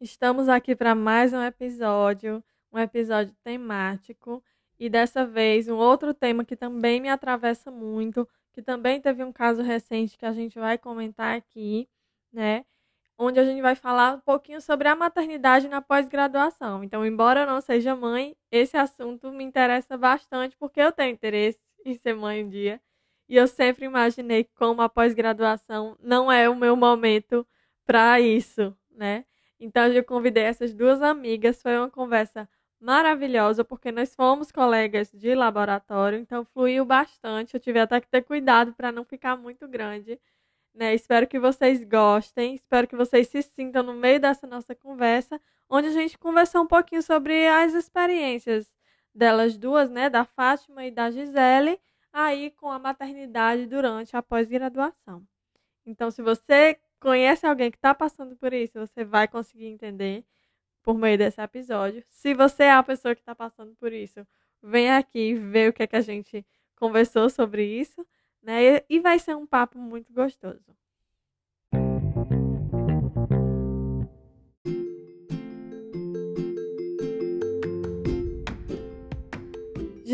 Estamos aqui para mais um episódio, um episódio temático e dessa vez um outro tema que também me atravessa muito, que também teve um caso recente que a gente vai comentar aqui, né? Onde a gente vai falar um pouquinho sobre a maternidade na pós-graduação. Então, embora eu não seja mãe, esse assunto me interessa bastante porque eu tenho interesse em ser mãe um dia. E eu sempre imaginei como a pós-graduação não é o meu momento para isso, né? Então eu convidei essas duas amigas, foi uma conversa maravilhosa, porque nós fomos colegas de laboratório, então fluiu bastante. Eu tive até que ter cuidado para não ficar muito grande. Né? Espero que vocês gostem, espero que vocês se sintam no meio dessa nossa conversa, onde a gente conversou um pouquinho sobre as experiências delas duas, né, da Fátima e da Gisele, aí com a maternidade durante a pós-graduação. Então, se você conhece alguém que está passando por isso, você vai conseguir entender por meio desse episódio. Se você é a pessoa que está passando por isso, vem aqui ver o que é que a gente conversou sobre isso, né? E vai ser um papo muito gostoso.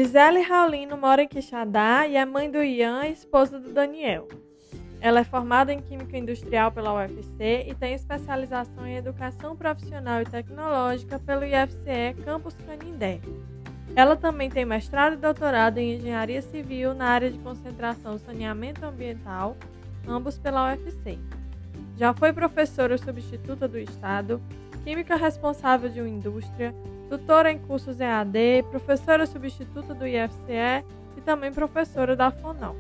Gisele Raulino mora em Quixadá e é mãe do Ian, esposa do Daniel. Ela é formada em Química Industrial pela UFC e tem especialização em Educação Profissional e Tecnológica pelo IFCE Campus Canindé. Ela também tem mestrado e doutorado em Engenharia Civil na área de concentração Saneamento Ambiental, ambos pela UFC. Já foi professora substituta do Estado, química responsável de uma indústria, tutora em cursos EAD, professora substituta do IFCE e também professora da FONAL.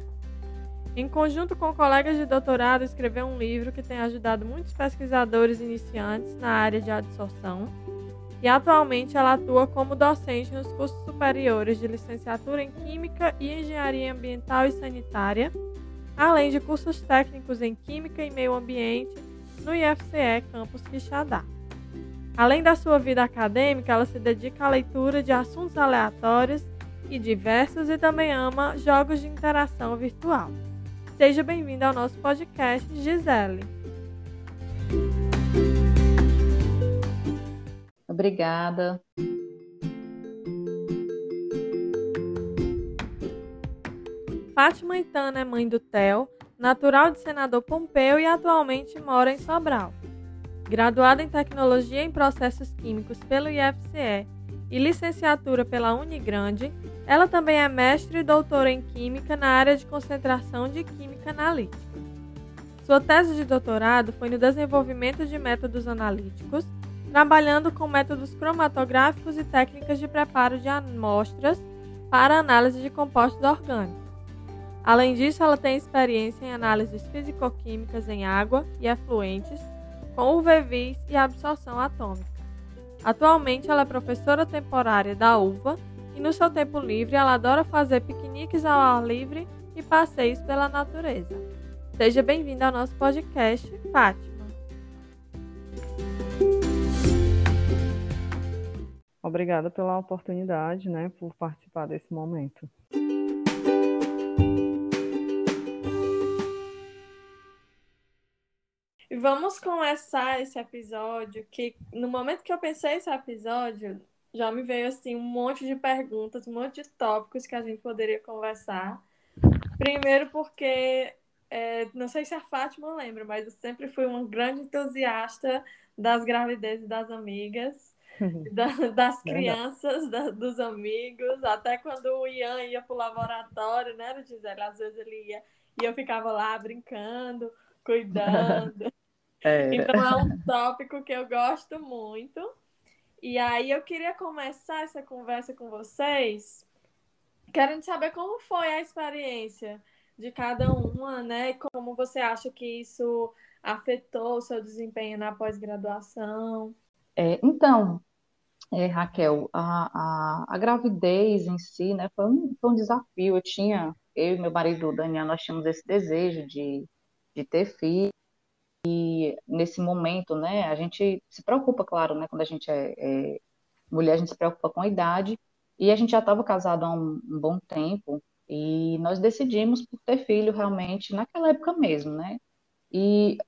Em conjunto com colegas de doutorado, escreveu um livro que tem ajudado muitos pesquisadores iniciantes na área de adsorção e atualmente ela atua como docente nos cursos superiores de licenciatura em Química e Engenharia Ambiental e Sanitária, além de cursos técnicos em Química e Meio Ambiente no IFCE Campus Quixadá. Além da sua vida acadêmica, ela se dedica à leitura de assuntos aleatórios e diversos e também ama jogos de interação virtual. Seja bem-vinda ao nosso podcast, Gisele. Obrigada. Fátima Itana é mãe do Theo, natural de senador Pompeu e atualmente mora em Sobral. Graduada em Tecnologia em Processos Químicos pelo IFCE e licenciatura pela Unigrande, ela também é mestre e doutora em Química na área de concentração de Química Analítica. Sua tese de doutorado foi no desenvolvimento de métodos analíticos, trabalhando com métodos cromatográficos e técnicas de preparo de amostras para análise de compostos orgânicos. Além disso, ela tem experiência em análises fisicoquímicas em água e efluentes, com UV-Vis e absorção atômica. Atualmente, ela é professora temporária da UVA e no seu tempo livre ela adora fazer piqueniques ao ar livre e passeios pela natureza. Seja bem-vinda ao nosso podcast, Fátima. Obrigada pela oportunidade, né, por participar desse momento. Vamos começar esse episódio que no momento que eu pensei esse episódio, já me veio assim um monte de perguntas, um monte de tópicos que a gente poderia conversar. Primeiro porque é, não sei se a Fátima lembra, mas eu sempre fui uma grande entusiasta das gravidezes das amigas, da, das crianças, da, dos amigos, até quando o Ian ia para o laboratório, né, Gisele? Às vezes ele ia e eu ficava lá brincando, cuidando. É. Então é um tópico que eu gosto muito. E aí eu queria começar essa conversa com vocês, querendo saber como foi a experiência de cada uma, né? Como você acha que isso afetou o seu desempenho na pós-graduação? É, então, é, Raquel, a, a, a, gravidez em si, né, foi um, foi um desafio. Eu tinha, eu e meu marido Daniel, nós tínhamos esse desejo de, de ter filho. E nesse momento, né, a gente se preocupa, claro, né, quando a gente é, é mulher, a gente se preocupa com a idade. E a gente já estava casado há um, um, bom tempo e nós decidimos por ter filho realmente naquela época mesmo, né? E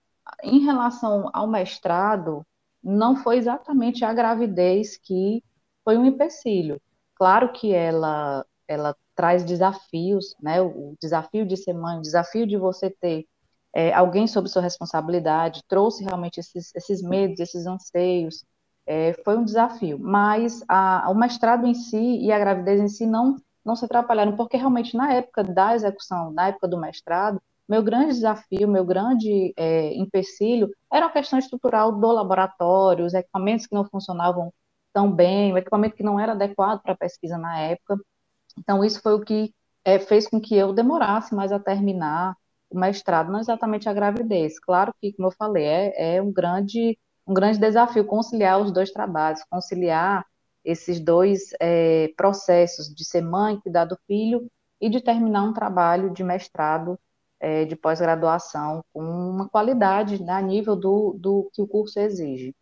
em relação ao mestrado, não foi exatamente a gravidez que foi um empecilho. Claro que ela ela traz desafios, né? O desafio de ser mãe, o desafio de você ter é, alguém sob sua responsabilidade, trouxe realmente esses, esses medos, esses anseios, é, foi um desafio. Mas a, o mestrado em si e a gravidez em si não não se atrapalharam, porque realmente na época da execução, na época do mestrado, meu grande desafio, meu grande é, empecilho era a questão estrutural do laboratório, os equipamentos que não funcionavam tão bem, o equipamento que não era adequado para a pesquisa na época. Então, isso foi o que é, fez com que eu demorasse mais a terminar o mestrado, não exatamente a gravidez. Claro que, como eu falei, é, é um, grande, um grande desafio conciliar os dois trabalhos, conciliar esses dois é, processos de ser mãe, cuidar do filho e de terminar um trabalho de mestrado é, de pós-graduação com uma qualidade né, a nível do, do que o curso exige.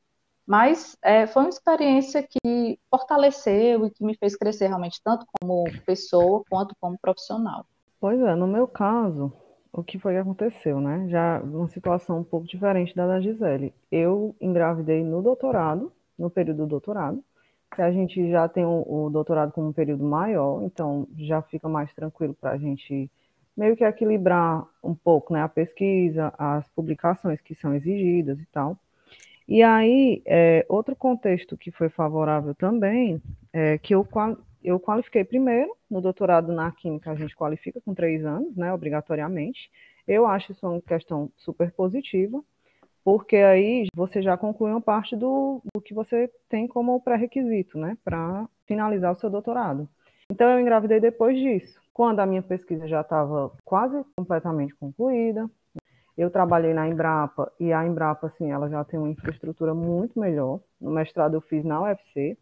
Mas é, foi uma experiência que fortaleceu e que me fez crescer realmente, tanto como pessoa quanto como profissional. Pois é, no meu caso, o que foi que aconteceu, né? Já uma situação um pouco diferente da da Gisele. Eu engravidei no doutorado, no período do doutorado, que a gente já tem o, o doutorado como um período maior, então já fica mais tranquilo para a gente meio que equilibrar um pouco né, a pesquisa, as publicações que são exigidas e tal. E aí, é, outro contexto que foi favorável também é que eu, eu qualifiquei primeiro, no doutorado na Química a gente qualifica com três anos, né, obrigatoriamente. Eu acho isso uma questão super positiva, porque aí você já conclui uma parte do, do que você tem como pré-requisito, né, para finalizar o seu doutorado. Então, eu engravidei depois disso. Quando a minha pesquisa já estava quase completamente concluída, eu trabalhei na Embrapa e a Embrapa, assim, ela já tem uma infraestrutura muito melhor. No mestrado eu fiz na UFC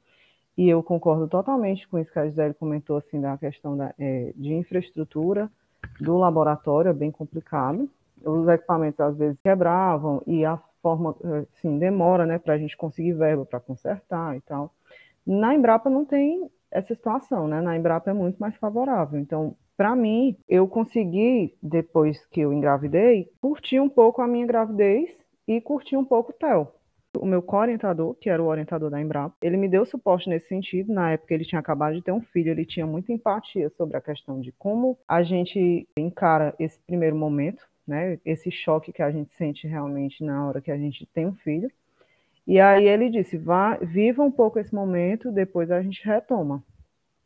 e eu concordo totalmente com isso que a Gisele comentou, assim, da questão da, é, de infraestrutura do laboratório, é bem complicado. Os equipamentos às vezes quebravam e a forma, assim, demora, né, para a gente conseguir verba para consertar e tal. Na Embrapa não tem essa situação, né? Na Embrapa é muito mais favorável. Então, para mim, eu consegui, depois que eu engravidei, curtir um pouco a minha gravidez e curtir um pouco o TEL. O meu co-orientador, que era o orientador da Embrapa, ele me deu suporte nesse sentido. Na época, ele tinha acabado de ter um filho, ele tinha muita empatia sobre a questão de como a gente encara esse primeiro momento, né? Esse choque que a gente sente realmente na hora que a gente tem um filho. E aí ele disse: Vá, viva um pouco esse momento, depois a gente retoma.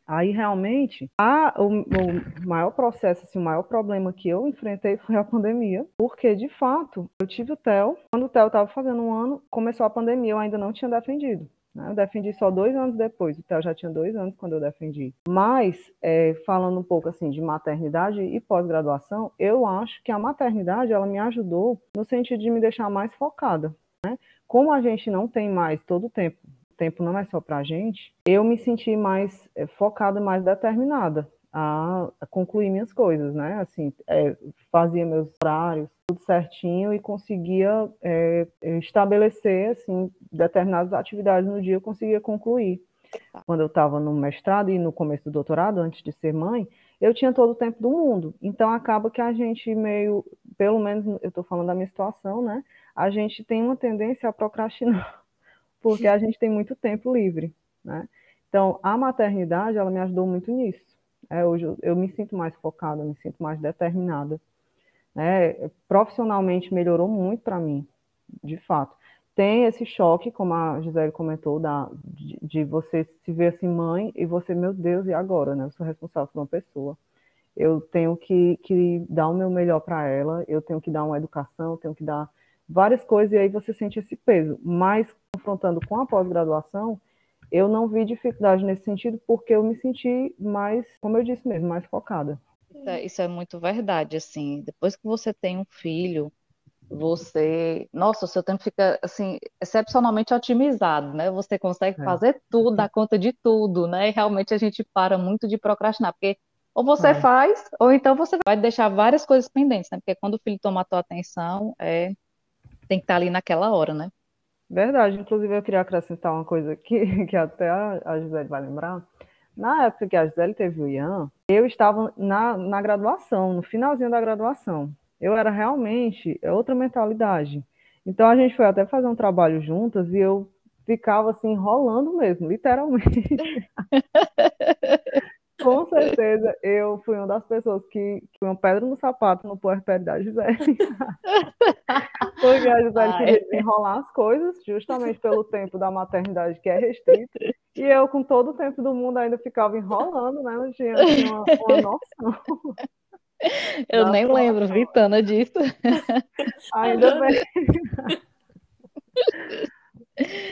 Aí realmente a, o, o, maior processo, assim, o maior problema que eu enfrentei foi a pandemia, porque de fato eu tive o TEL. Quando o TEL estava fazendo um ano, começou a pandemia, eu ainda não tinha defendido. Né? Eu defendi só dois anos depois, o TEL já tinha dois anos quando eu defendi. Mas, é, falando um pouco assim de maternidade e pós-graduação, eu acho que a maternidade ela me ajudou no sentido de me deixar mais focada. Né? Como a gente não tem mais todo o tempo, tempo não é só para a gente, eu me senti mais é, focada, mais determinada a, a, concluir minhas coisas, né? Assim, é, fazia meus horários, tudo certinho e conseguia é, estabelecer, assim, determinadas atividades no dia, eu conseguia concluir. Quando eu estava no mestrado e no começo do doutorado, antes de ser mãe, eu tinha todo o tempo do mundo. Então acaba que a gente meio, pelo menos eu estou falando da minha situação, né? a gente tem uma tendência a procrastinar, porque a gente tem muito tempo livre, né? Então, a maternidade, ela me ajudou muito nisso. É, hoje eu, eu me sinto mais focada, me sinto mais determinada. Né? Profissionalmente melhorou muito para mim, de fato. Tem esse choque, como a Gisele comentou, da, de, de, você se ver assim mãe e você, meu Deus, e agora? Né? Eu sou responsável por uma pessoa. Eu tenho que, que dar o meu melhor para ela, eu tenho que dar uma educação, eu tenho que dar várias coisas e aí você sente esse peso. Mas confrontando com a pós-graduação, eu não vi dificuldade nesse sentido porque eu me senti mais, como eu disse mesmo, mais focada. Isso é, isso é muito verdade, assim. Depois que você tem um filho, você, nossa, o seu tempo fica assim excepcionalmente otimizado, né? Você consegue É. fazer tudo, dar conta de tudo, né? E realmente a gente para muito de procrastinar, porque ou você É. faz, ou então você vai deixar várias coisas pendentes, né? Porque quando o filho toma a tua atenção, é, tem que estar ali naquela hora, né? Verdade, inclusive eu queria acrescentar uma coisa que, que até a, a Gisele vai lembrar. Na época que a Gisele teve o Ian, eu estava na, na graduação, no finalzinho da graduação. Eu era realmente é outra mentalidade. Então a gente foi até fazer um trabalho juntas e eu ficava assim enrolando mesmo, literalmente. Com certeza eu fui uma das pessoas que, que foi uma pedra no sapato no puerpério da Gisele. Porque a Gisele Ai. queria desenrolar as coisas, justamente pelo tempo da maternidade que é restrito. E eu, com todo o tempo do mundo, ainda ficava enrolando, né? Não tinha assim, uma, uma noção. Eu Da nem lembro, situação. Vitana, disso. Ainda bem.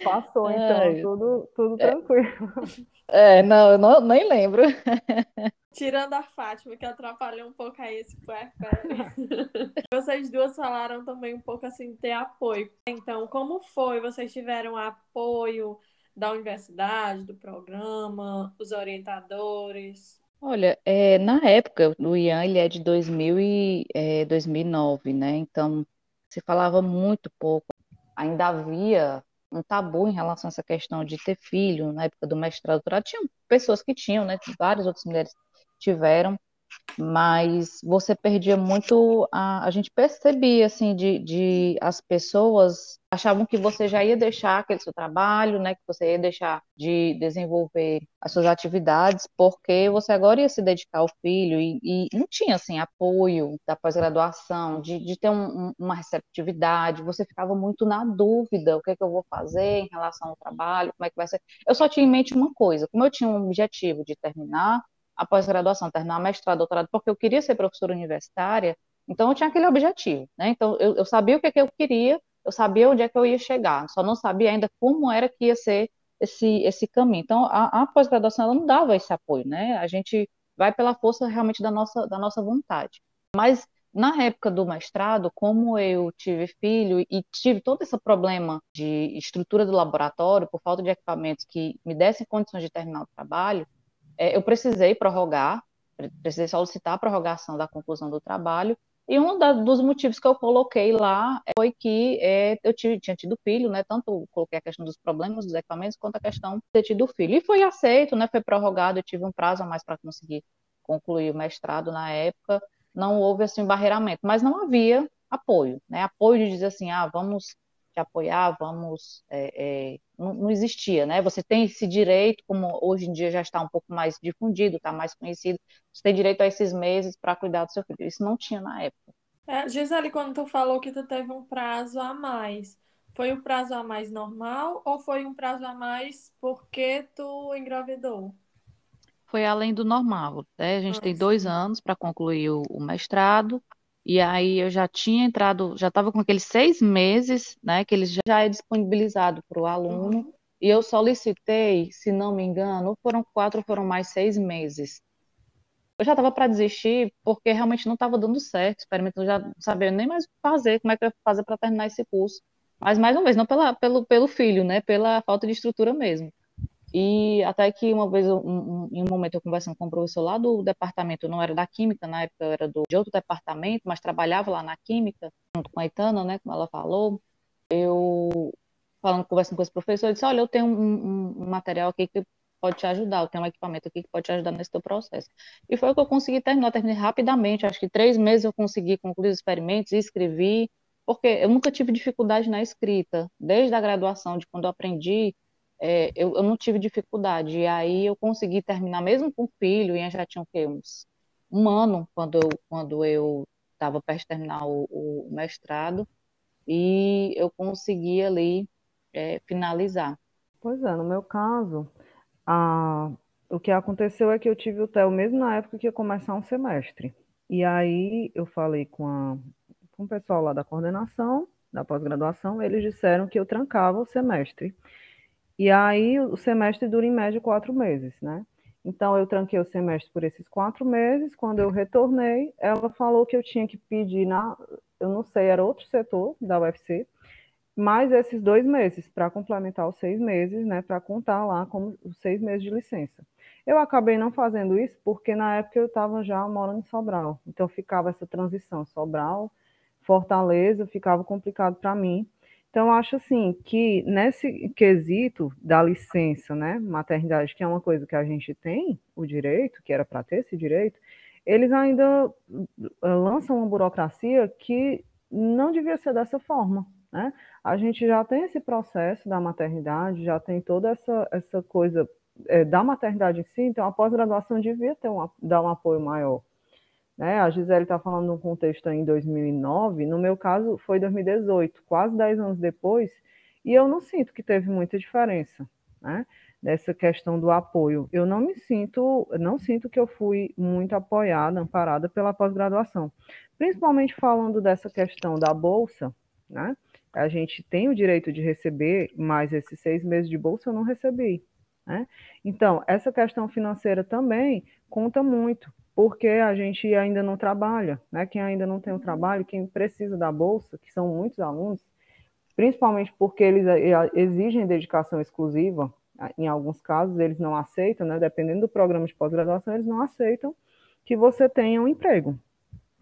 Passou, então, Ai. tudo, tudo tranquilo. É, não, eu não, nem lembro. Tirando a Fátima, que atrapalhou um pouco aí esse puerpério. Vocês duas falaram também um pouco assim de ter apoio. Então, como foi? Vocês tiveram apoio da universidade, do programa, os orientadores? Olha, é, na época, o Ian, ele é de 2000 e, é, 2009, né? Então, se falava muito pouco. Ainda havia um tabu em relação a essa questão de ter filho na época do mestrado. Tinham pessoas que tinham, né? Várias outras mulheres tiveram, mas você perdia muito a, a gente percebia assim de, de as pessoas achavam que você já ia deixar aquele seu trabalho, né, que você ia deixar de desenvolver as suas atividades, porque você agora ia se dedicar ao filho e, e não tinha assim apoio da pós-graduação, de, de ter um, um, uma receptividade, você ficava muito na dúvida, o que é que eu vou fazer em relação ao trabalho, como é que vai ser. Eu só tinha em mente uma coisa, como eu tinha um objetivo de terminar a pós-graduação, terminar mestrado, doutorado, porque eu queria ser professora universitária, então eu tinha aquele objetivo, né? Então eu, eu sabia o que, é que eu queria, eu sabia onde é que eu ia chegar, só não sabia ainda como era que ia ser esse, esse caminho. Então a, a pós-graduação não dava esse apoio, né? A gente vai pela força realmente da nossa, da nossa vontade. Mas na época do mestrado, como eu tive filho e tive todo esse problema de estrutura do laboratório, por falta de equipamentos que me dessem condições de terminar o trabalho, é, eu precisei prorrogar, precisei solicitar a prorrogação da conclusão do trabalho, e um da, dos motivos que eu coloquei lá foi que é, eu tive, tinha tido filho, né? Tanto coloquei a questão dos problemas dos equipamentos, quanto a questão de ter tido filho. E foi aceito, né? Foi prorrogado, eu tive um prazo a mais para conseguir concluir o mestrado na época. Não houve assim barreiramento, mas não havia apoio, né? Apoio de dizer assim, ah, vamos te apoiar, vamos. É, é, não, não, existia, né? Você tem esse direito, como hoje em dia já está um pouco mais difundido, está mais conhecido, você tem direito a esses meses para cuidar do seu filho. Isso não tinha na época. É, Gisele, quando tu falou que tu teve um prazo a mais, foi um prazo a mais normal ou foi um prazo a mais porque tu engravidou? Foi além do normal. Né? A gente Nossa. tem dois anos para concluir o, o mestrado. E aí eu já tinha entrado, já estava com aqueles seis meses, né, que ele já é disponibilizado para o aluno, uhum. e eu solicitei, se não me engano, foram quatro foram mais seis meses. Eu já estava para desistir, porque realmente não estava dando certo, experimentando, já não sabia nem mais o que fazer, como é que eu ia fazer para terminar esse curso. Mas, mais uma vez, não pela, pelo, pelo filho, né, pela falta de estrutura mesmo. E até que uma vez, um, em um momento, eu conversando com um professor lá do departamento, não era da Química, na época era do, de outro departamento, mas trabalhava lá na Química, junto com a Itana, né, como ela falou. Eu, falando, conversando com esse professor, eu disse, olha, eu tenho um, um, um material aqui que pode te ajudar, eu tenho um equipamento aqui que pode te ajudar nesse teu processo. E foi o que eu consegui terminar, eu terminei rapidamente, acho que três meses eu consegui concluir os experimentos, escrevi, porque eu nunca tive dificuldade na escrita, desde a graduação, de quando eu aprendi, é, eu, eu, não tive dificuldade. E aí eu consegui terminar, mesmo com filho, e já tinha o quê? Uns, um ano quando eu quando eu estava de terminar o, o, mestrado, e eu consegui ali é, finalizar. Pois é, no meu caso, a, o que aconteceu é que eu tive o TEL mesmo na época que ia começar um semestre. E aí eu falei com, a, com o pessoal lá da coordenação, da pós-graduação, eles disseram que eu trancava o semestre. E aí o semestre dura em média quatro meses, né? Então, eu tranquei o semestre por esses quatro meses. Quando eu retornei, ela falou que eu tinha que pedir na, eu não sei, era outro setor da UFC, mais esses dois meses para complementar os seis meses, né, para contar lá como os seis meses de licença. Eu acabei não fazendo isso porque na época eu estava já morando em Sobral, então ficava essa transição Sobral, Fortaleza, ficava complicado para mim. Então acho assim que nesse quesito da licença, né, maternidade, que é uma coisa que a gente tem o direito, que era para ter esse direito, eles ainda eh, lançam uma burocracia que não devia ser dessa forma. Né? A gente já tem esse processo da maternidade, já tem toda essa, essa coisa é, da maternidade em si, então a pós-graduação devia ter um, dar um apoio maior. Né? A Gisele está falando num contexto em 2009, no meu caso foi 2018, quase 10 anos depois, e eu não sinto que teve muita diferença. Né? dessa questão do apoio. Eu não me sinto, não sinto que eu fui muito apoiada, amparada pela pós-graduação. Principalmente falando dessa questão da bolsa, né? A gente tem o direito de receber, mas esses seis meses de bolsa eu não recebi. Né? Então, essa questão financeira também conta muito, porque a gente ainda não trabalha, né? Quem ainda não tem um trabalho, quem precisa da bolsa, que são muitos alunos, principalmente porque eles eh, exigem dedicação exclusiva, em alguns casos eles não aceitam, né, dependendo do programa de pós-graduação, eles não aceitam que você tenha um emprego,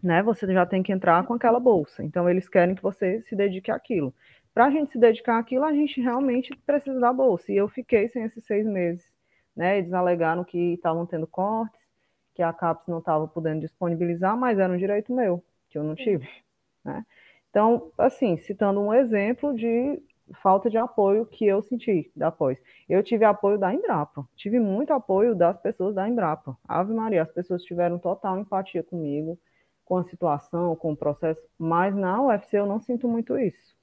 né? Você já tem que entrar com aquela bolsa. Então eles querem que você se dedique àquilo. Para a gente se dedicar àquilo, a gente realmente precisa da bolsa. E eu fiquei sem esses seis meses, né? Eles alegaram que estavam tendo cortes, que a CAPES não estava podendo disponibilizar, mas era um direito meu, que eu não tive, né? Então, assim, citando um exemplo de falta de apoio que eu senti da pós. Eu tive apoio da Embrapa, tive muito apoio das pessoas da Embrapa. Ave Maria, as pessoas tiveram total empatia comigo, com a situação, com o processo, mas na UFC eu não sinto muito isso,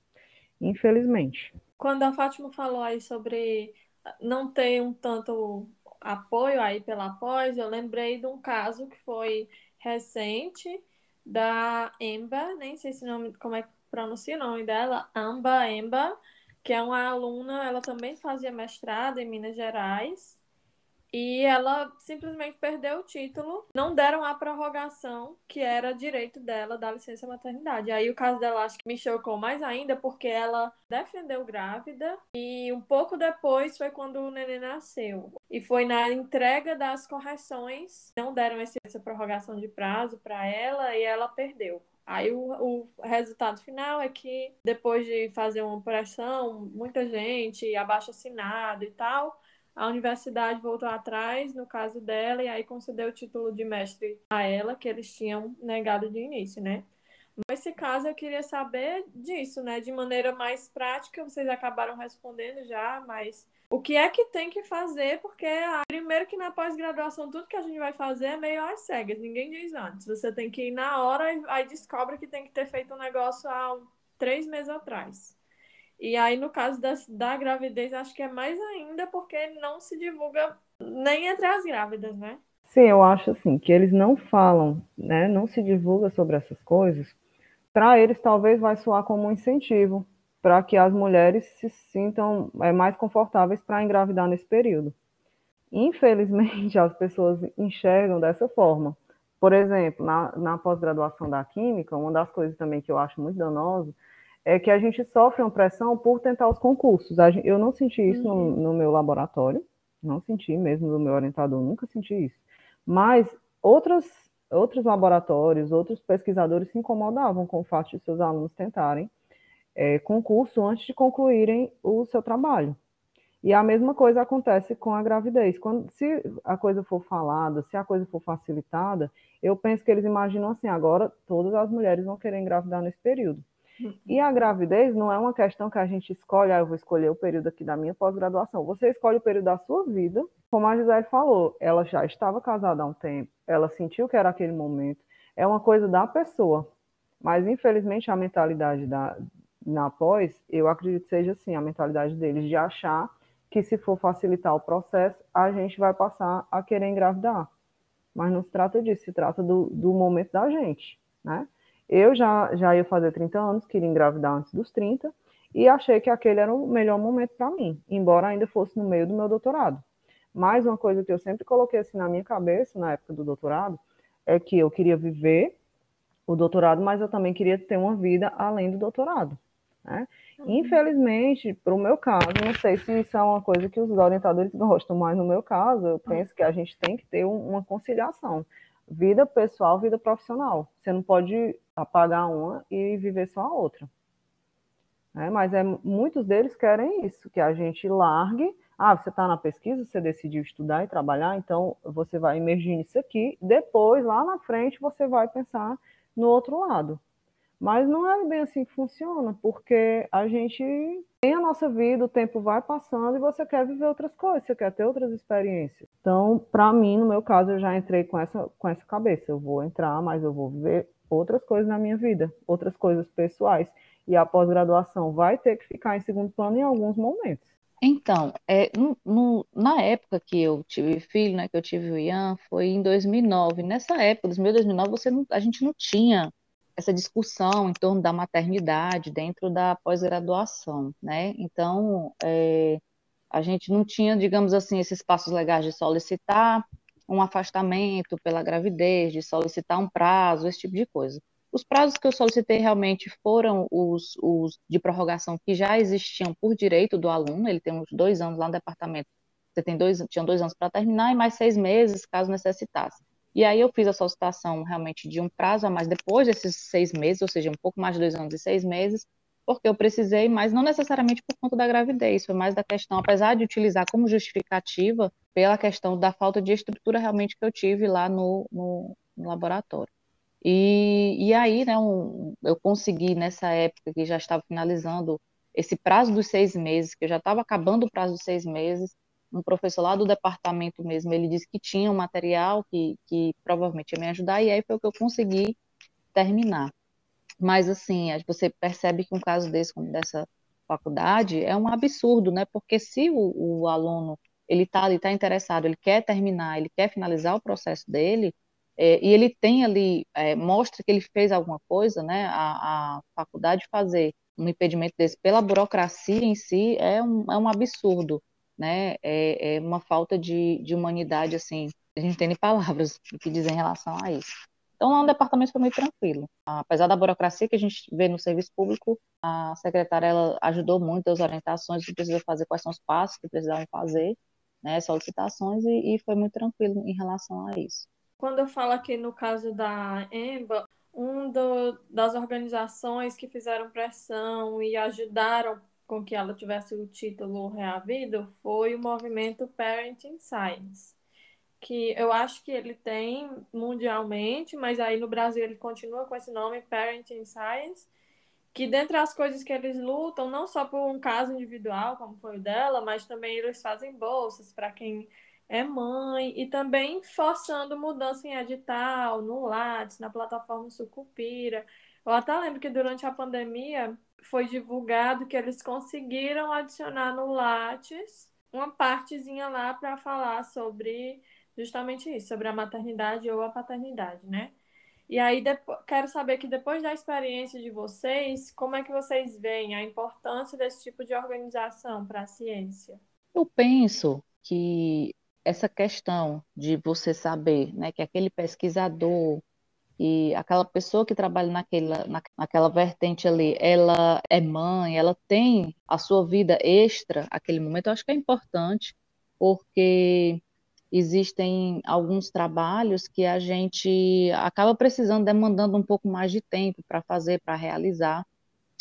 infelizmente. Quando a Fátima falou aí sobre não ter um tanto apoio aí pela pós, eu lembrei de um caso que foi recente da Emba, nem sei se nome, como é que pronuncia o nome dela, Amba Emba, que é uma aluna, ela também fazia mestrado em Minas Gerais e ela simplesmente perdeu o título. Não deram a prorrogação que era direito dela da licença maternidade. Aí o caso dela acho que me chocou mais ainda porque ela defendeu grávida e um pouco depois foi quando o neném nasceu. E foi na entrega das correções, não deram essa prorrogação de prazo para ela e ela perdeu. Aí o, o resultado final é que depois de fazer uma pressão, muita gente, abaixo assinado e tal, a universidade voltou atrás no caso dela e aí concedeu o título de mestre a ela, que eles tinham negado de início, né? Nesse caso, eu queria saber disso, né? De maneira mais prática, vocês acabaram respondendo já, mas o que é que tem que fazer? Porque, ah, primeiro que na pós-graduação, tudo que a gente vai fazer é meio às cegas, ninguém diz antes. Você tem que ir na hora e aí descobre que tem que ter feito um negócio há três meses atrás. E aí, no caso da, da gravidez, acho que é mais ainda porque não se divulga nem entre as grávidas, né? Sim, eu acho assim, que eles não falam, né? Não se divulga sobre essas coisas. Para eles, talvez vai soar como um incentivo para que as mulheres se sintam é, mais confortáveis para engravidar nesse período. Infelizmente, as pessoas enxergam dessa forma. Por exemplo, na, na pós-graduação da Química, uma das coisas também que eu acho muito danoso é que a gente sofre uma pressão por tentar os concursos. Eu não senti isso uhum. no, no, meu laboratório, não senti mesmo no meu orientador, nunca senti isso. Mas outros, outros laboratórios, outros pesquisadores se incomodavam com o fato de seus alunos tentarem é, concurso antes de concluírem o seu trabalho. E a mesma coisa acontece com a gravidez. Quando, se a coisa for falada, se a coisa for facilitada, eu penso que eles imaginam assim: agora todas as mulheres vão querer engravidar nesse período. E a gravidez não é uma questão que a gente escolhe, ah, eu vou escolher o período aqui da minha pós-graduação. Você escolhe o período da sua vida, como a Gisele falou, ela já estava casada há um tempo, ela sentiu que era aquele momento, é uma coisa da pessoa. Mas, infelizmente, a mentalidade da, na pós, eu acredito que seja assim a mentalidade deles, de achar que se for facilitar o processo, a gente vai passar a querer engravidar. Mas não se trata disso, se trata do, do momento da gente, né? Eu já, já ia fazer 30 anos, queria engravidar antes dos 30, e achei que aquele era o melhor momento para mim, embora ainda fosse no meio do meu doutorado. Mais uma coisa que eu sempre coloquei assim na minha cabeça, na época do doutorado, é que eu queria viver o doutorado, mas eu também queria ter uma vida além do doutorado. Né? Uhum. Infelizmente, para o meu caso, não sei se isso é uma coisa que os orientadores gostam, mas no meu caso, eu penso que a gente tem que ter uma conciliação. Vida pessoal, vida profissional. Você não pode apagar uma e viver só a outra. Né? Mas é, muitos deles querem isso, que a gente largue. Ah, você está na pesquisa, você decidiu estudar e trabalhar, então você vai emergir nisso aqui. Depois, lá na frente, você vai pensar no outro lado. Mas não é bem assim que funciona, porque a gente tem a nossa vida, o tempo vai passando e você quer viver outras coisas, você quer ter outras experiências. Então, para mim, no meu caso, eu já entrei com essa, com essa cabeça. Eu vou entrar, mas eu vou viver outras coisas na minha vida, outras coisas pessoais. E a pós-graduação vai ter que ficar em segundo plano em alguns momentos. Então, é, no, no, na época que eu tive filho, né, que eu tive o Ian, foi em 2009. Nessa época, 2009, você não, a gente não tinha essa discussão em torno da maternidade dentro da pós-graduação, né? Então, é, a gente não tinha, digamos assim, esses passos legais de solicitar um afastamento pela gravidez, de solicitar um prazo, esse tipo de coisa. Os prazos que eu solicitei realmente foram os, os de prorrogação que já existiam por direito do aluno, ele tem uns dois anos lá no departamento, você tem dois, tinha dois anos para terminar e mais seis meses, caso necessitasse. E aí eu fiz a solicitação realmente de um prazo a mais depois desses seis meses, ou seja, um pouco mais de dois anos e seis meses, porque eu precisei, mas não necessariamente por conta da gravidez, foi mais da questão, apesar de utilizar como justificativa, pela questão da falta de estrutura realmente que eu tive lá no, no, no laboratório. E, e aí, né, um, eu consegui, nessa época que já estava finalizando esse prazo dos seis meses, que eu já estava acabando o prazo dos seis meses, um professor lá do departamento mesmo, ele disse que tinha um material que, que provavelmente ia me ajudar, e aí foi o que eu consegui terminar. Mas, assim, você percebe que um caso desse, como dessa faculdade, é um absurdo, né? Porque se o, o aluno, ele está ali, está interessado, ele quer terminar, ele quer finalizar o processo dele, é, e ele tem ali, é, mostra que ele fez alguma coisa, né? A, a, faculdade fazer um impedimento desse pela burocracia em si é um, é um absurdo, né? É, é uma falta de, de humanidade, assim, a gente tem nem palavras o que dizer em relação a isso. Então, lá no departamento foi muito tranquilo. Apesar da burocracia que a gente vê no serviço público, a secretária ela ajudou muito as orientações que precisa fazer, quais são os passos que precisavam fazer, né, solicitações, e, e foi muito tranquilo em relação a isso. Quando eu falo aqui no caso da EMBA, um do, das organizações que fizeram pressão e ajudaram com que ela tivesse o título reavido foi o movimento Parenting Science, que eu acho que ele tem mundialmente, mas aí no Brasil ele continua com esse nome Parenting Science, que dentre as coisas que eles lutam, não só por um caso individual, como foi o dela, mas também eles fazem bolsas para quem é mãe e também forçando mudança em edital, no Lattes, na plataforma Sucupira. Eu até lembro que durante a pandemia foi divulgado que eles conseguiram adicionar no Lattes uma partezinha lá para falar sobre justamente isso, sobre a maternidade ou a paternidade, né? E aí depois, quero saber que depois da experiência de vocês, como é que vocês veem a importância desse tipo de organização para a ciência? Eu penso que essa questão de você saber né, que aquele pesquisador e aquela pessoa que trabalha naquela, na, naquela vertente ali, ela é mãe, ela tem a sua vida extra aquele momento, eu acho que é importante, porque existem alguns trabalhos que a gente acaba precisando, demandando um pouco mais de tempo para fazer, para realizar,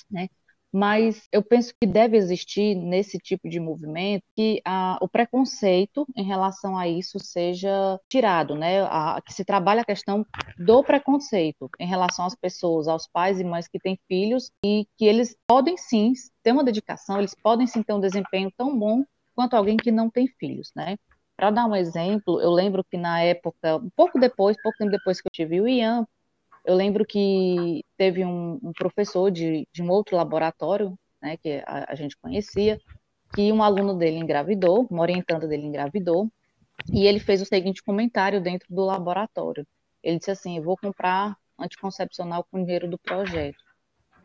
né? mas eu penso que deve existir nesse tipo de movimento que a, o preconceito em relação a isso seja tirado, né? A, que se trabalhe a questão do preconceito em relação às pessoas, aos pais e mães que têm filhos e que eles podem sim ter uma dedicação, eles podem sim ter um desempenho tão bom quanto alguém que não tem filhos, né? Para dar um exemplo, eu lembro que na época, um pouco depois, pouco tempo depois que eu tive o Ian, eu lembro que teve um, um professor de, de, um outro laboratório, né, que a, a, gente conhecia, que um aluno dele engravidou, uma orientanda dele engravidou, e ele fez o seguinte comentário dentro do laboratório. Ele disse assim: vou comprar anticoncepcional com dinheiro do projeto.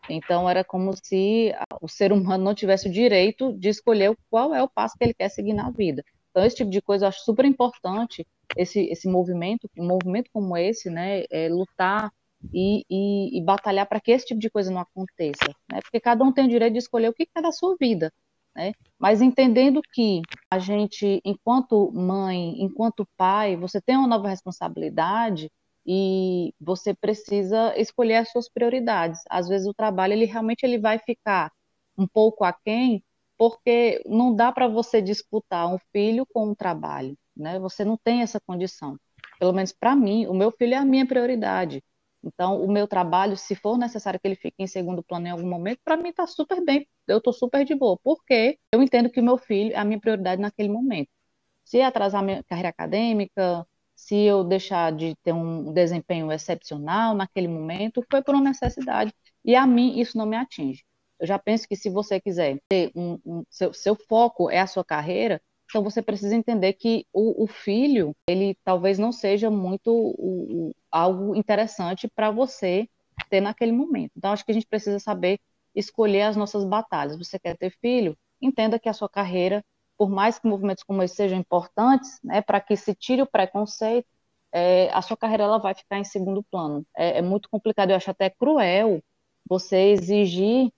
Então, era como se o ser humano não tivesse o direito de escolher qual é o passo que ele quer seguir na vida. Então, esse tipo de coisa eu acho super importante, esse, esse movimento, um movimento como esse, né, é lutar e, e, e batalhar para que esse tipo de coisa não aconteça, né? Porque cada um tem o direito de escolher o que é da sua vida, né? Mas entendendo que a gente, enquanto mãe, enquanto pai, você tem uma nova responsabilidade e você precisa escolher as suas prioridades. Às vezes o trabalho ele realmente ele vai ficar um pouco aquém, porque não dá para você disputar um filho com um trabalho, né? Você não tem essa condição. Pelo menos para mim, o meu filho é a minha prioridade. Então, o meu trabalho, se for necessário que ele fique em segundo plano em algum momento, para mim está super bem, eu estou super de boa, porque eu entendo que o meu filho é a minha prioridade naquele momento. Se atrasar minha carreira acadêmica, se eu deixar de ter um desempenho excepcional naquele momento, foi por uma necessidade. E a mim isso não me atinge. Eu já penso que se você quiser ter um, um seu, seu foco é a sua carreira, então você precisa entender que o, o filho, ele talvez não seja muito o, o, algo interessante para você ter naquele momento. Então acho que a gente precisa saber escolher as nossas batalhas. Você quer ter filho? Entenda que a sua carreira, por mais que movimentos como esse sejam importantes, né, para que se tire o preconceito, é, a sua carreira ela vai ficar em segundo plano. É, é muito complicado, eu acho até cruel você exigir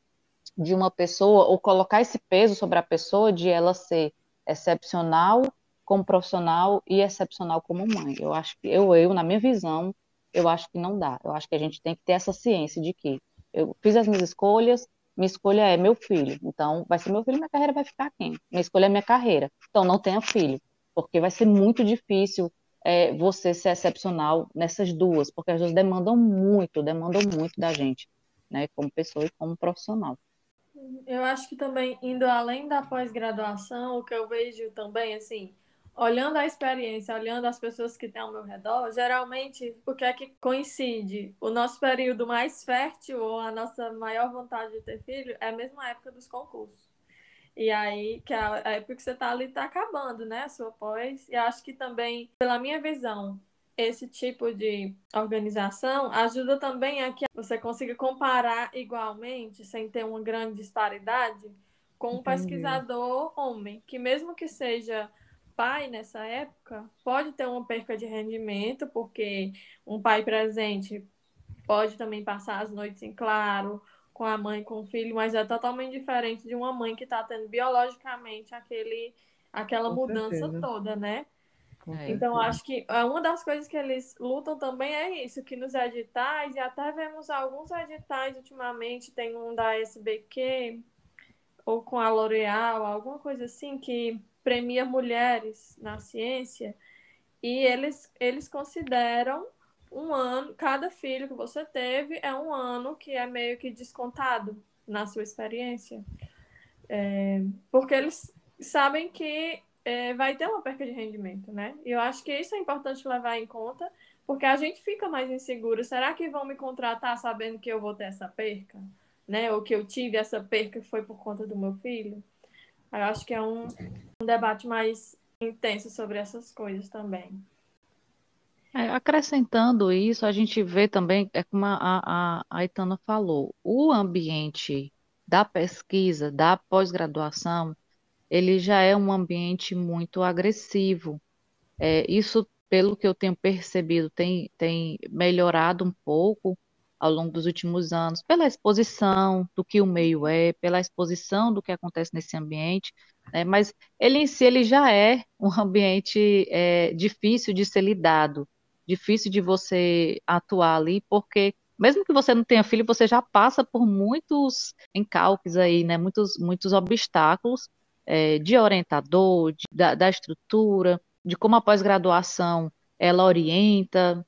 de uma pessoa ou colocar esse peso sobre a pessoa de ela ser excepcional como profissional e excepcional como mãe. Eu acho que eu, eu na minha visão, eu acho que não dá. Eu acho que a gente tem que ter essa ciência de que eu fiz as minhas escolhas, minha escolha é meu filho. Então, vai ser meu filho, minha carreira vai ficar quem? Minha escolha é minha carreira. Então, não tenha filho, porque vai ser muito difícil é, você ser excepcional nessas duas, porque as duas demandam muito, demandam muito da gente, né, como pessoa e como profissional. Eu acho que também, indo além da pós-graduação, o que eu vejo também, assim, olhando a experiência, olhando as pessoas que têm ao meu redor, geralmente, o que é que coincide? O nosso período mais fértil ou a nossa maior vontade de ter filho é a mesma época dos concursos. E aí, que é a época que você está ali, está acabando, né? A sua pós. E acho que também, pela minha visão, esse tipo de organização ajuda também a que você consiga comparar igualmente, sem ter uma grande disparidade, com um pesquisador homem, que mesmo que seja pai nessa época, pode ter uma perca de rendimento, porque um pai presente pode também passar as noites em claro com a mãe, com o filho, mas é totalmente diferente de uma mãe que está tendo biologicamente aquele, aquela com mudança certeza. toda, né? É, então, acho que é, uma das coisas que eles lutam também é isso, que nos editais, e até vemos alguns editais ultimamente, tem um da SBQ, ou com a L'Oréal, alguma coisa assim, que premia mulheres na ciência, e eles, eles consideram um ano, cada filho que você teve é um ano que é meio que descontado na sua experiência. É, porque eles sabem que é, vai ter uma perca de rendimento, né? E eu acho que isso é importante levar em conta, porque a gente fica mais inseguro. Será que vão me contratar sabendo que eu vou ter essa perca? Né? Ou que eu tive essa perca que foi por conta do meu filho? Eu acho que é um, um debate mais intenso sobre essas coisas também. É, acrescentando isso, a gente vê também, é como a, a, a Itana falou, o ambiente da pesquisa, da pós-graduação, ele já é um ambiente muito agressivo. É, isso, pelo que eu tenho percebido, tem, tem melhorado um pouco ao longo dos últimos anos, pela exposição do que o meio é, pela exposição do que acontece nesse ambiente, né? mas ele em si ele já é um ambiente é, difícil de ser lidado, difícil de você atuar ali, porque mesmo que você não tenha filho, você já passa por muitos encalques aí, né? muitos, muitos obstáculos é, de orientador, de, da, da estrutura, de como a pós-graduação ela orienta.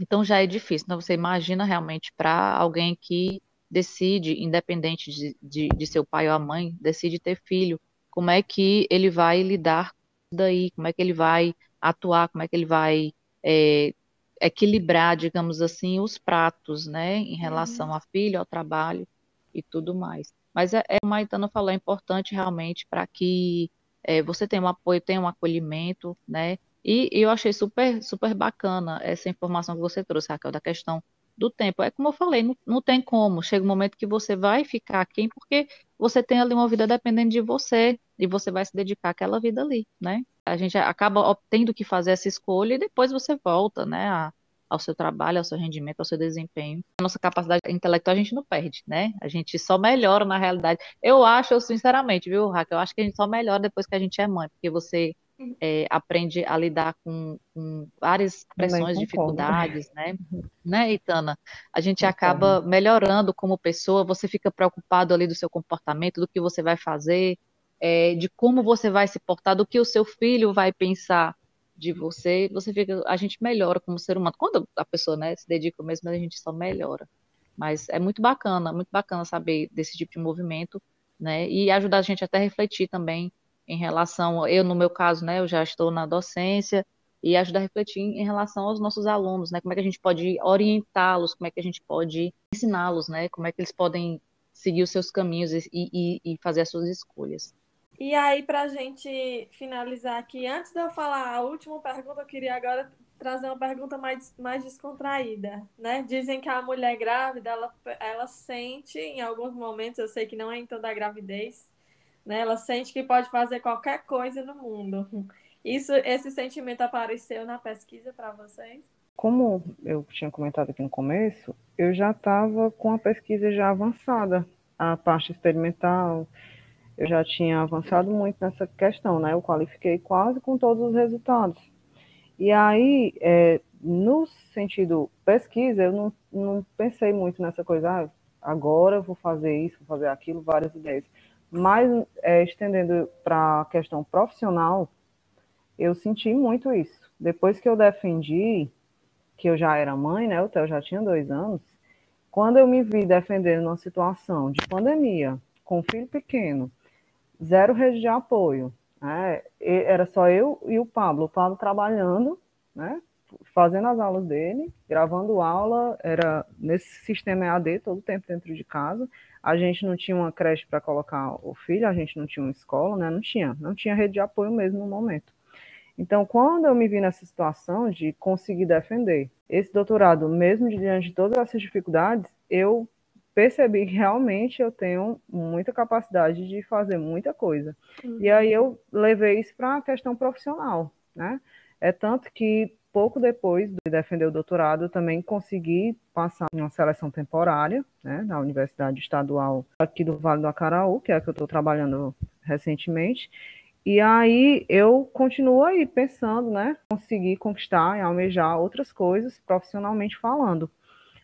Então já é difícil. Então você imagina realmente para alguém que decide, independente de, de, de, seu pai ou a mãe, decide ter filho, como é que ele vai lidar daí, como é que ele vai atuar, como é que ele vai é, equilibrar, digamos assim, os pratos, né, em relação uhum. a filho, ao trabalho e tudo mais. Mas é, é como a Maitana falou, é importante realmente para que é, você tenha um apoio, tenha um acolhimento, né? E, e, eu achei super, super bacana essa informação que você trouxe, Raquel, da questão do tempo. É como eu falei, não, não tem como. Chega um momento que você vai ficar quem, porque você tem ali uma vida dependendo de você e você vai se dedicar àquela vida ali, né? a gente acaba tendo que fazer essa escolha e depois você volta, né, a, ao seu trabalho, ao seu rendimento, ao seu desempenho. A nossa capacidade intelectual a gente não perde, né? A gente só melhora na realidade. Eu acho, sinceramente, viu, Raquel? Eu acho que a gente só melhora depois que a gente é mãe, porque você é, aprende a lidar com, com várias pressões, dificuldades, né? Né, Itana? A gente acaba melhorando como pessoa, você fica preocupado ali do seu comportamento, do que você vai fazer, é, de como você vai se portar, do que o seu filho vai pensar de você, você fica, a gente melhora como ser humano. Quando a pessoa, né, se dedica mesmo, a gente só melhora. Mas é muito bacana, muito bacana saber desse tipo de movimento, né, e ajudar a gente até a refletir também em relação, eu no meu caso, né, eu já estou na docência, e ajudar a refletir em relação aos nossos alunos, né, como é que a gente pode orientá-los, como é que a gente pode ensiná-los, né, como é que eles podem seguir os seus caminhos e, e, e fazer as suas escolhas. E aí, para a gente finalizar aqui, antes de eu falar a última pergunta, eu queria agora trazer uma pergunta mais, mais descontraída, né? Dizem que a mulher grávida, ela, ela sente em alguns momentos, eu sei que não é em toda a gravidez, né? Ela sente que pode fazer qualquer coisa no mundo. Isso, esse sentimento apareceu na pesquisa para vocês? Como eu tinha comentado aqui no começo, eu já estava com a pesquisa já avançada, a parte experimental, eu já tinha avançado muito nessa questão, né? Eu qualifiquei quase com todos os resultados. E aí, é, no sentido pesquisa, eu não, não pensei muito nessa coisa, ah, agora vou fazer isso, vou fazer aquilo, várias ideias. Mas, é, estendendo para a questão profissional, eu senti muito isso. Depois que eu defendi, que eu já era mãe, né? O Theo já tinha dois anos. Quando eu me vi defendendo numa situação de pandemia, com um filho pequeno, zero rede de apoio. Né? Era só eu e o Pablo. O Pablo trabalhando, né? fazendo as aulas dele, gravando aula, era nesse sistema EAD todo o tempo dentro de casa. A gente não tinha uma creche para colocar o filho, a gente não tinha uma escola, né? Não tinha, não tinha rede de apoio mesmo no momento. Então, quando eu me vi nessa situação de conseguir defender esse doutorado, mesmo diante de todas essas dificuldades, eu percebi que realmente eu tenho muita capacidade de fazer muita coisa. Uhum. E aí eu levei isso para a questão profissional, né? É tanto que pouco depois de defender o doutorado, eu também consegui passar em uma seleção temporária, né, na Universidade Estadual aqui do Vale do Acaraú, que é a que eu estou trabalhando recentemente. E aí eu continuo aí pensando, né, conseguir conquistar e almejar outras coisas profissionalmente falando.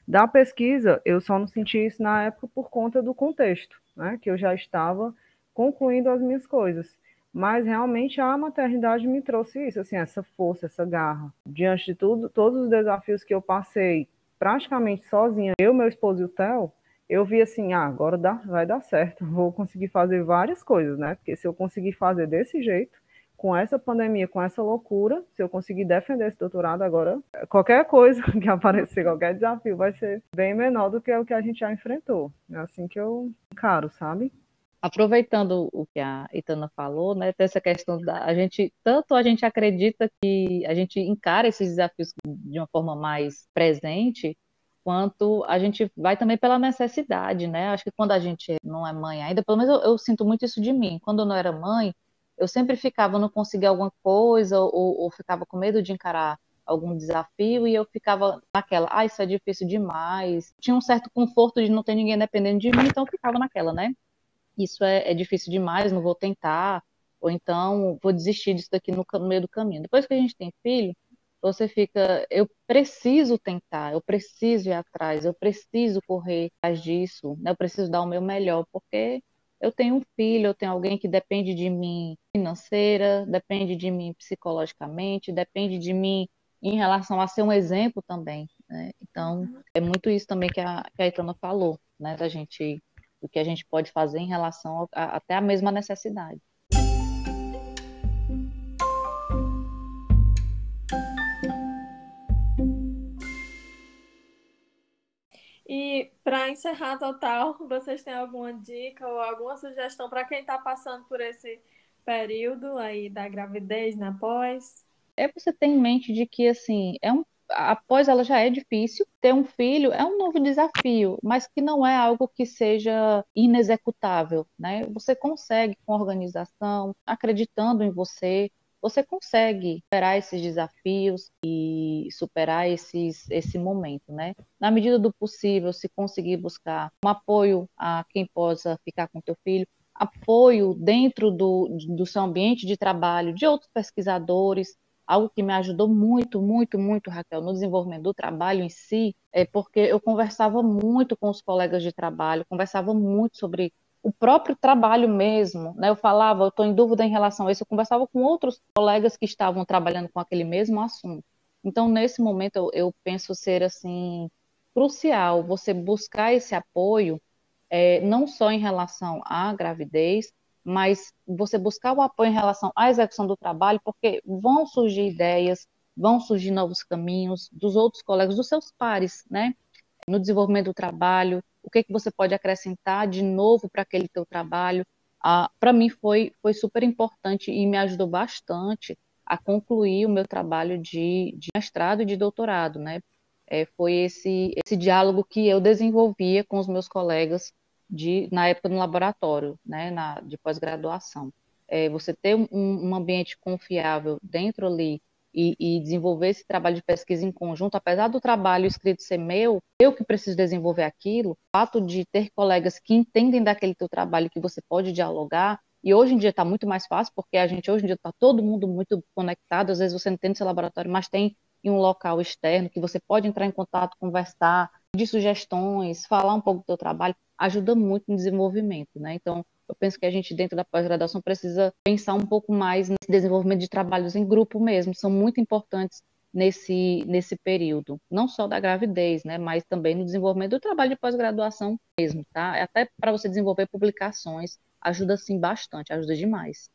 Da pesquisa, eu só não senti isso na época por conta do contexto, né? Que eu já estava concluindo as minhas coisas. Mas realmente a maternidade me trouxe isso, assim, essa força, essa garra. Diante de tudo, todos os desafios que eu passei praticamente sozinha, eu, meu esposo e o Theo, eu vi assim, ah, agora dá, vai dar certo, vou conseguir fazer várias coisas, né? Porque se eu conseguir fazer desse jeito, com essa pandemia, com essa loucura, se eu conseguir defender esse doutorado agora, qualquer coisa que aparecer, qualquer desafio vai ser bem menor do que o que a gente já enfrentou. É assim que eu encaro, sabe? Aproveitando o que a Itana falou, né, tem essa questão da a gente, tanto a gente acredita que a gente encara esses desafios de uma forma mais presente, quanto a gente vai também pela necessidade, né? Acho que quando a gente não é mãe ainda, pelo menos eu, eu sinto muito isso de mim. Quando eu não era mãe, eu sempre ficava, não conseguia alguma coisa, ou, ou ficava com medo de encarar algum desafio e eu ficava naquela, ah, isso é difícil demais. Tinha um certo conforto de não ter ninguém dependendo de mim, então eu ficava naquela, né? Isso é, é difícil demais, não vou tentar, ou então vou desistir disso daqui no, no, meio do caminho. Depois que a gente tem filho, você fica, eu preciso tentar, eu preciso ir atrás, eu preciso correr atrás disso, né? eu preciso dar o meu melhor, porque eu tenho um filho, eu tenho alguém que depende de mim financeira, depende de mim psicologicamente, depende de mim em relação a ser um exemplo também. Né? Então, é muito isso também que a, que a Itana falou, né? Da gente, do que a gente pode fazer em relação a, até a mesma necessidade. E para encerrar total, vocês têm alguma dica ou alguma sugestão para quem está passando por esse período aí da gravidez na pós? É você ter em mente de que assim, é um após ela já é difícil, ter um filho é um novo desafio, mas que não é algo que seja inexecutável, né? Você consegue com organização, acreditando em você, você consegue superar esses desafios e superar esses, esse momento, né? Na medida do possível, se conseguir buscar um apoio a quem possa ficar com teu filho, apoio dentro do, do seu ambiente de trabalho, de outros pesquisadores, algo que me ajudou muito, muito, muito, Raquel, no desenvolvimento do trabalho em si, é porque eu conversava muito com os colegas de trabalho, conversava muito sobre o próprio trabalho mesmo, né? Eu falava, eu estou em dúvida em relação a isso, eu conversava com outros colegas que estavam trabalhando com aquele mesmo assunto. Então, nesse momento, eu, eu penso ser, assim, crucial você buscar esse apoio, é, não só em relação à gravidez, mas você buscar o apoio em relação à execução do trabalho, porque vão surgir ideias, vão surgir novos caminhos dos outros colegas, dos seus pares, né? No desenvolvimento do trabalho, o que, que você pode acrescentar de novo para aquele teu trabalho. Ah, para mim foi, foi super importante e me ajudou bastante a concluir o meu trabalho de, de mestrado e de doutorado, né? É, foi esse, esse diálogo que eu desenvolvia com os meus colegas de, na época no laboratório, né, na, de pós-graduação. É, você ter um, um ambiente confiável dentro ali e, e, desenvolver esse trabalho de pesquisa em conjunto, apesar do trabalho escrito ser meu, eu que preciso desenvolver aquilo, o fato de ter colegas que entendem daquele teu trabalho que você pode dialogar, e hoje em dia está muito mais fácil, porque a gente hoje em dia está todo mundo muito conectado, às vezes você não tem no seu laboratório, mas tem em um local externo que você pode entrar em contato, conversar, de sugestões, falar um pouco do teu trabalho, ajuda muito no desenvolvimento, né? Então, eu penso que a gente, dentro da pós-graduação, precisa pensar um pouco mais nesse desenvolvimento de trabalhos em grupo mesmo, são muito importantes nesse, nesse período, não só da gravidez, né, mas também no desenvolvimento do trabalho de pós-graduação mesmo, tá? Até para você desenvolver publicações, ajuda sim bastante, ajuda demais.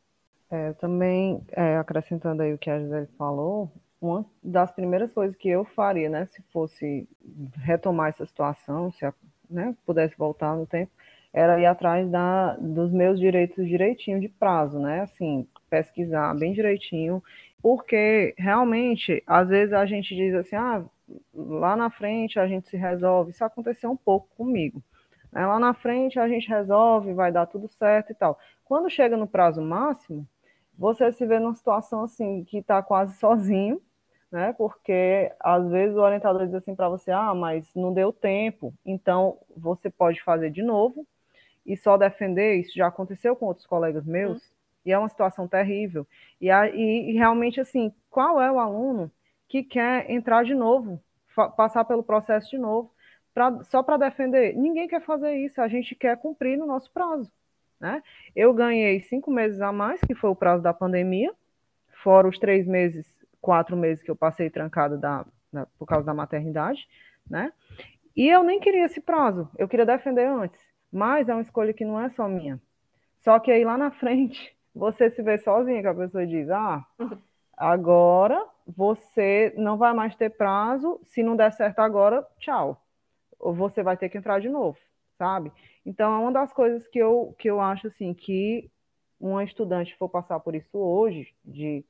É, também, é, acrescentando aí o que a Gisele falou, uma das primeiras coisas que eu faria, né, se fosse retomar essa situação, se a, né, pudesse voltar no tempo, era ir atrás da, dos meus direitos direitinho de prazo, né? Assim, pesquisar bem direitinho, porque realmente, às vezes a gente diz assim, ah, lá na frente a gente se resolve. Isso aconteceu um pouco comigo. Né? Lá na frente a gente resolve, vai dar tudo certo e tal. Quando chega no prazo máximo, você se vê numa situação assim que está quase sozinho, né? Porque às vezes o orientador diz assim para você, ah, mas não deu tempo, então você pode fazer de novo e só defender, isso já aconteceu com outros colegas meus, uhum. e é uma situação terrível. E, e, e, realmente, assim, qual é o aluno que quer entrar de novo, passar pelo processo de novo, pra, só para defender? Ninguém quer fazer isso, a gente quer cumprir no nosso prazo. Né? Eu ganhei cinco meses a mais, que foi o prazo da pandemia, fora os três meses, quatro meses que eu passei trancado da, da, por causa da maternidade, né? E eu nem queria esse prazo, eu queria defender antes. Mas é uma escolha que não é só minha. Só que aí lá na frente, você se vê sozinha, que a pessoa diz: ah, agora você não vai mais ter prazo, se não der certo agora, tchau. Ou você vai ter que entrar de novo, sabe? Então, é uma das coisas que eu, que eu acho assim que uma estudante for passar por isso hoje, de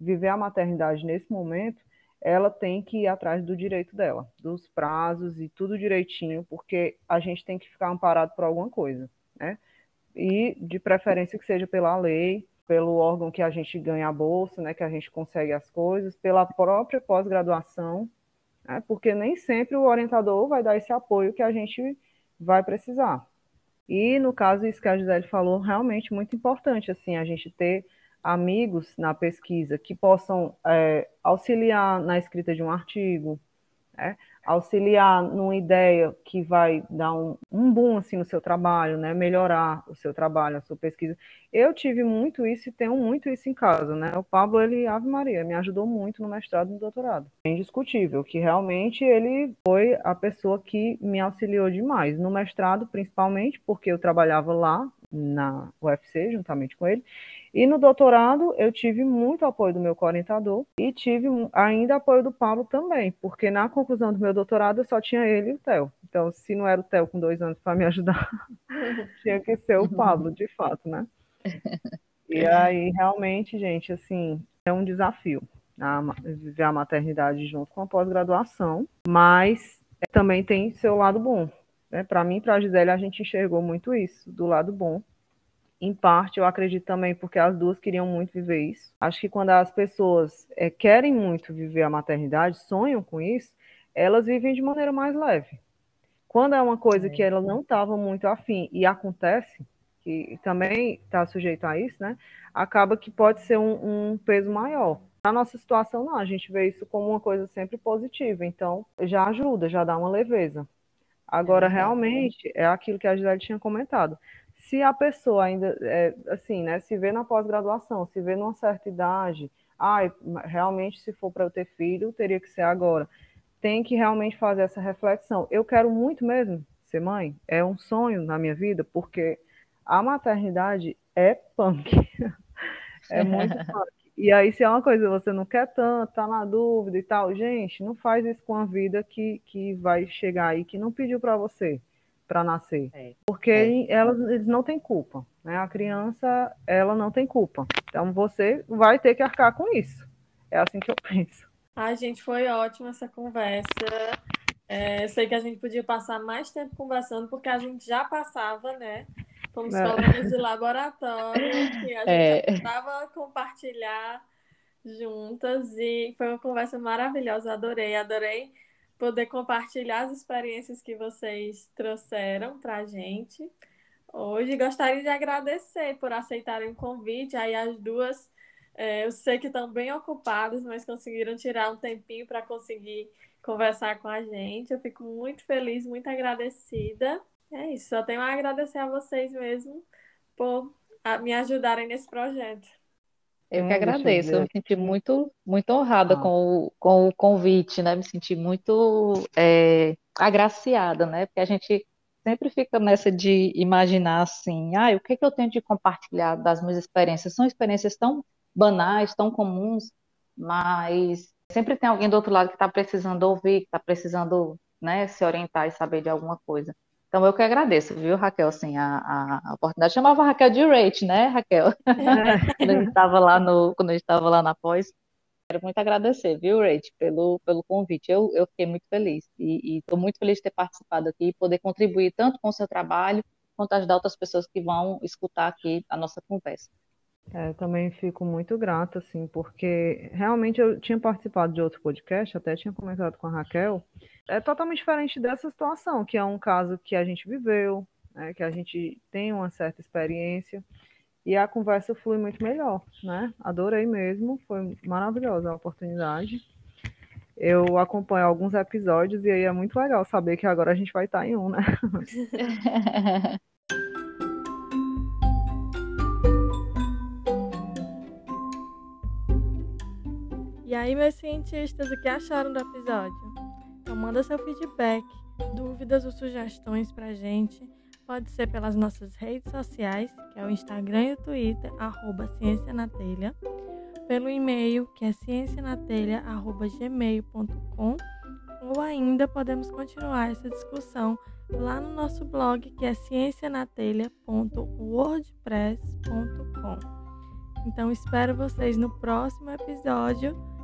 viver a maternidade nesse momento, ela tem que ir atrás do direito dela, dos prazos e tudo direitinho, porque a gente tem que ficar amparado por alguma coisa, né? E de preferência que seja pela lei, pelo órgão que a gente ganha a bolsa, né, que a gente consegue as coisas, pela própria pós-graduação, né, porque nem sempre o orientador vai dar esse apoio que a gente vai precisar. E no caso isso que a Gisele falou, realmente muito importante assim a gente ter amigos na pesquisa que possam é, auxiliar na escrita de um artigo, né? auxiliar numa ideia que vai dar um, um boom assim, no seu trabalho, né? melhorar o seu trabalho, a sua pesquisa. Eu tive muito isso e tenho muito isso em casa. Né? O Pablo, ele, Ave Maria, me ajudou muito no mestrado e no doutorado. É indiscutível que realmente ele foi a pessoa que me auxiliou demais. No mestrado, principalmente, porque eu trabalhava lá na UFC, juntamente com ele, e no doutorado, eu tive muito apoio do meu orientador e tive ainda apoio do Paulo também, porque na conclusão do meu doutorado eu só tinha ele e o Theo. Então, se não era o Theo com dois anos para me ajudar, tinha que ser o Pablo, de fato, né? E aí, realmente, gente, assim, é um desafio a, viver a maternidade junto com a pós-graduação, mas também tem seu lado bom. Né? Para mim, para a Gisele, a gente enxergou muito isso, do lado bom Em parte, eu acredito também porque as duas queriam muito viver isso. Acho que quando as pessoas é, querem muito viver a maternidade, sonham com isso, elas vivem de maneira mais leve. Quando é uma coisa que ela não estava muito afim e acontece, que também está sujeito a isso, né? Acaba que pode ser um, um peso maior. Na nossa situação, não, a gente vê isso como uma coisa sempre positiva, então já ajuda, já dá uma leveza. Agora, é realmente, é aquilo que a Gisele tinha comentado. Se a pessoa ainda, é, assim, né, se vê na pós-graduação, se vê numa certa idade, ah, realmente, se for para eu ter filho, teria que ser agora. Tem que realmente fazer essa reflexão. Eu quero muito mesmo ser mãe, é um sonho na minha vida, porque a maternidade é punk. é muito punk. E aí, se é uma coisa que você não quer tanto, tá na dúvida e tal, gente, não faz isso com a vida que, que vai chegar aí, que não pediu para você para nascer. É. Porque é. Elas, eles não têm culpa. Né? A criança, ela não tem culpa. Então você vai ter que arcar com isso. É assim que eu penso. Ai, gente, foi ótima essa conversa. É, sei que a gente podia passar mais tempo conversando, porque a gente já passava, né? Como colegas é. de laboratório, que a gente é. estava compartilhar juntas e foi uma conversa maravilhosa, adorei, adorei poder compartilhar as experiências que vocês trouxeram para a gente. Hoje gostaria de agradecer por aceitarem o convite. Aí as duas, é, eu sei que estão bem ocupadas, mas conseguiram tirar um tempinho para conseguir conversar com a gente. Eu fico muito feliz, muito agradecida. É isso, só tenho a agradecer a vocês mesmo por me ajudarem nesse projeto. Eu que agradeço, eu me senti muito, muito honrada ah. com, o, com o convite, né? Me senti muito é, agraciada, né? Porque a gente sempre fica nessa de imaginar assim, ah, o que, que eu tenho de compartilhar das minhas experiências? São experiências tão banais, tão comuns, mas sempre tem alguém do outro lado que está precisando ouvir, que está precisando né, se orientar e saber de alguma coisa. Então, eu que agradeço, viu, Raquel, assim, a, a, oportunidade. Chamava Raquel de Rate, né, Raquel? quando a gente estava lá no, quando a gente estava lá na pós. Quero muito agradecer, viu, Rate, pelo, pelo convite. Eu, eu fiquei muito feliz e estou muito feliz de ter participado aqui e poder contribuir tanto com o seu trabalho quanto ajudar outras pessoas que vão escutar aqui a nossa conversa. É, também fico muito grata, assim, porque realmente eu tinha participado de outro podcast, até tinha comentado com a Raquel. É totalmente diferente dessa situação, que é um caso que a gente viveu, né, que a gente tem uma certa experiência, e a conversa flui muito melhor, né? Adorei mesmo, foi maravilhosa a oportunidade. Eu acompanho alguns episódios e aí é muito legal saber que agora a gente vai estar em um, né? E aí, meus cientistas, o que acharam do episódio? Então, manda seu feedback, dúvidas ou sugestões pra gente. Pode ser pelas nossas redes sociais, que é o Instagram e o Twitter, arroba. Pelo e-mail, que é ciencianatelha.gmail.com. Ou ainda podemos continuar essa discussão lá no nosso blog, que é ciencianatelha.wordpress.com. Então espero vocês no próximo episódio